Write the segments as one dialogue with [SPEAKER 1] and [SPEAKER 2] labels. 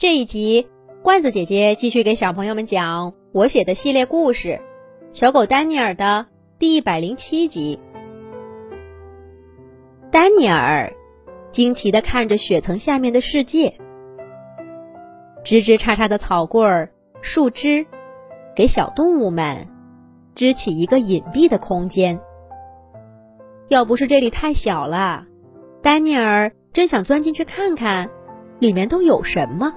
[SPEAKER 1] 这一集，罐子姐姐继续给小朋友们讲我写的系列故事《小狗丹尼尔》的第一百零七集。丹尼尔惊奇的看着雪层下面的世界，枝枝叉叉的草棍儿、树枝，给小动物们支起一个隐蔽的空间。要不是这里太小了，丹尼尔真想钻进去看看，里面都有什么。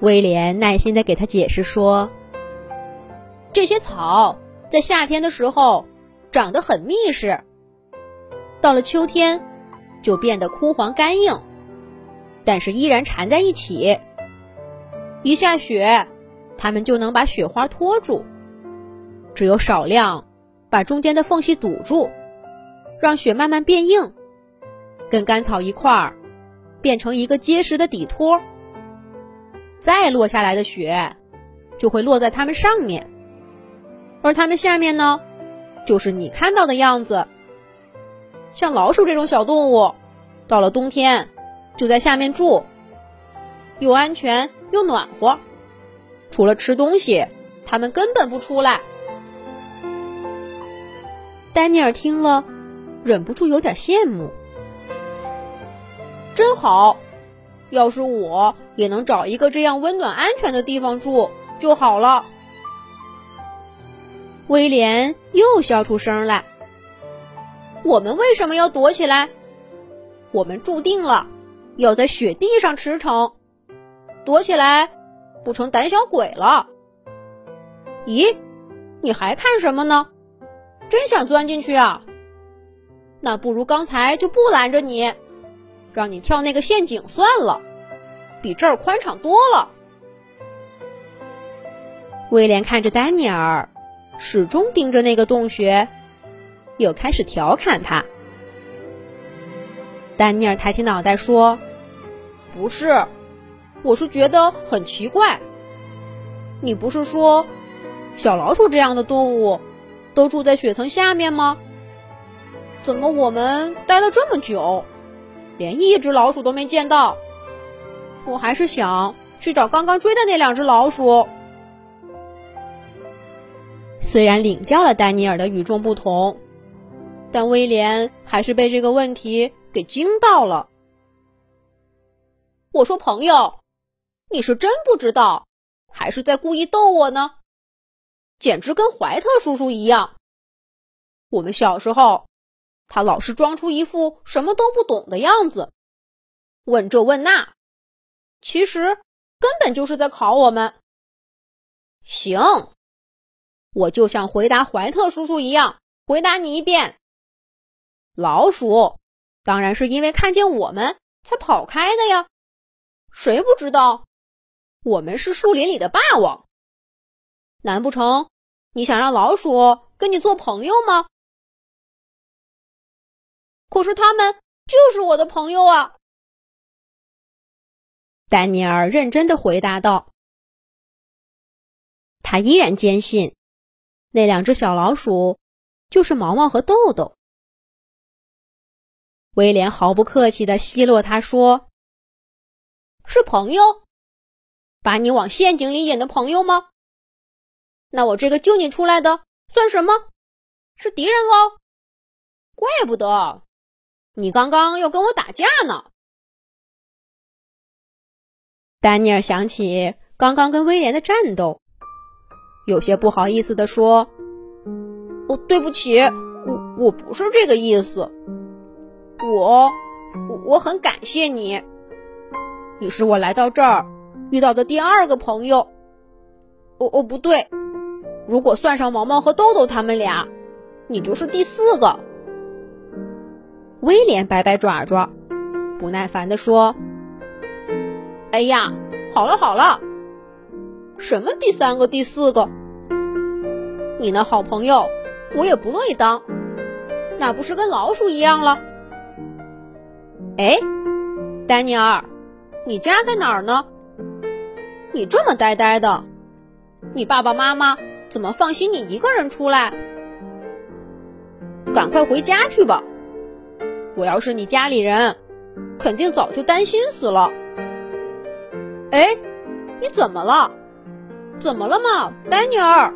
[SPEAKER 1] 威廉耐心的给他解释说：“这些草在夏天的时候长得很密实，到了秋天就变得枯黄干硬，但是依然缠在一起。一下雪，它们就能把雪花托住；只有少量把中间的缝隙堵住，让雪慢慢变硬，跟干草一块儿变成一个结实的底托。”再落下来的雪，就会落在它们上面，而它们下面呢，就是你看到的样子。像老鼠这种小动物，到了冬天就在下面住，又安全又暖和。除了吃东西，它们根本不出来。丹尼尔听了，忍不住有点羡慕，真好。要是我也能找一个这样温暖安全的地方住就好了。威廉又笑出声来。我们为什么要躲起来？我们注定了要在雪地上驰骋，躲起来不成胆小鬼了。咦，你还看什么呢？真想钻进去啊？那不如刚才就不拦着你。让你跳那个陷阱算了，比这儿宽敞多了。威廉看着丹尼尔，始终盯着那个洞穴，又开始调侃他。丹尼尔抬起脑袋说：“不是，我是觉得很奇怪。你不是说小老鼠这样的动物都住在雪层下面吗？怎么我们待了这么久？”连一只老鼠都没见到，我还是想去找刚刚追的那两只老鼠。虽然领教了丹尼尔的与众不同，但威廉还是被这个问题给惊到了。我说：“朋友，你是真不知道，还是在故意逗我呢？简直跟怀特叔叔一样。我们小时候。”他老是装出一副什么都不懂的样子，问这问那，其实根本就是在考我们。行，我就像回答怀特叔叔一样，回答你一遍：老鼠当然是因为看见我们才跑开的呀。谁不知道我们是树林里的霸王？难不成你想让老鼠跟你做朋友吗？可是他们就是我的朋友啊！丹尼尔认真的回答道。他依然坚信，那两只小老鼠就是毛毛和豆豆。威廉毫不客气的奚落他说：“是朋友，把你往陷阱里引的朋友吗？那我这个救你出来的算什么？是敌人喽？怪不得。”你刚刚要跟我打架呢！丹尼尔想起刚刚跟威廉的战斗，有些不好意思地说：“哦，对不起，我我不是这个意思。我我我很感谢你，你是我来到这儿遇到的第二个朋友。哦哦，不对，如果算上毛毛和豆豆他们俩，你就是第四个。”威廉摆摆爪爪，不耐烦地说：“哎呀，好了好了，什么第三个、第四个？你那好朋友，我也不乐意当，那不是跟老鼠一样了？哎，丹尼尔，你家在哪儿呢？你这么呆呆的，你爸爸妈妈怎么放心你一个人出来？赶快回家去吧。”我要是你家里人，肯定早就担心死了。哎，你怎么了？怎么了嘛，丹尼尔？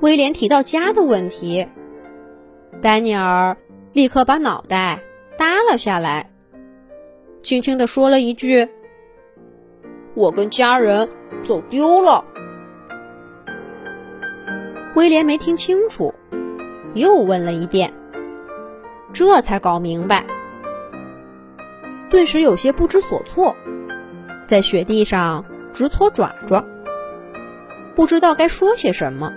[SPEAKER 1] 威廉提到家的问题，丹尼尔立刻把脑袋耷了下来，轻轻的说了一句：“我跟家人走丢了。”威廉没听清楚，又问了一遍，这才搞明白，顿时有些不知所措，在雪地上直搓爪爪，不知道该说些什么。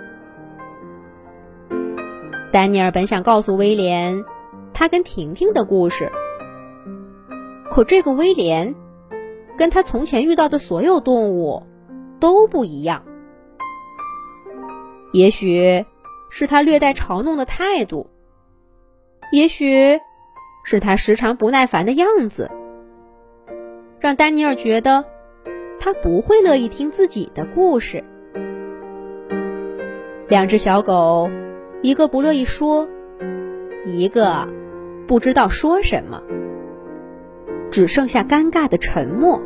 [SPEAKER 1] 丹尼尔本想告诉威廉他跟婷婷的故事，可这个威廉跟他从前遇到的所有动物都不一样。也许是他略带嘲弄的态度，也许是他时常不耐烦的样子，让丹尼尔觉得他不会乐意听自己的故事。两只小狗。一个不乐意说，一个不知道说什么，只剩下尴尬的沉默。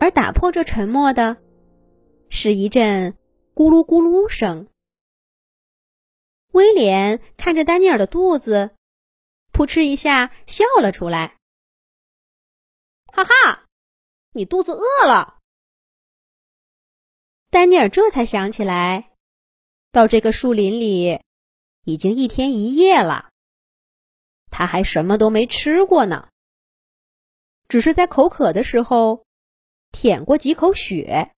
[SPEAKER 1] 而打破这沉默的，是一阵咕噜咕噜声。威廉看着丹尼尔的肚子，扑哧一下笑了出来。哈哈，你肚子饿了。丹尼尔这才想起来。到这个树林里，已经一天一夜了。他还什么都没吃过呢，只是在口渴的时候舔过几口血。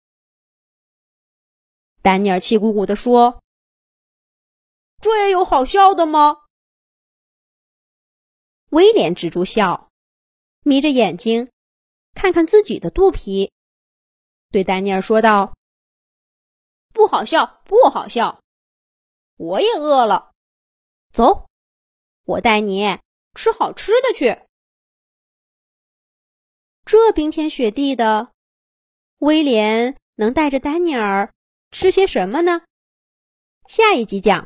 [SPEAKER 1] 丹尼尔气鼓鼓地说：“这也有好笑的吗？”威廉止住笑，眯着眼睛看看自己的肚皮，对丹尼尔说道：“不好笑，不好笑。”我也饿了，走，我带你吃好吃的去。这冰天雪地的，威廉能带着丹尼尔吃些什么呢？下一集讲。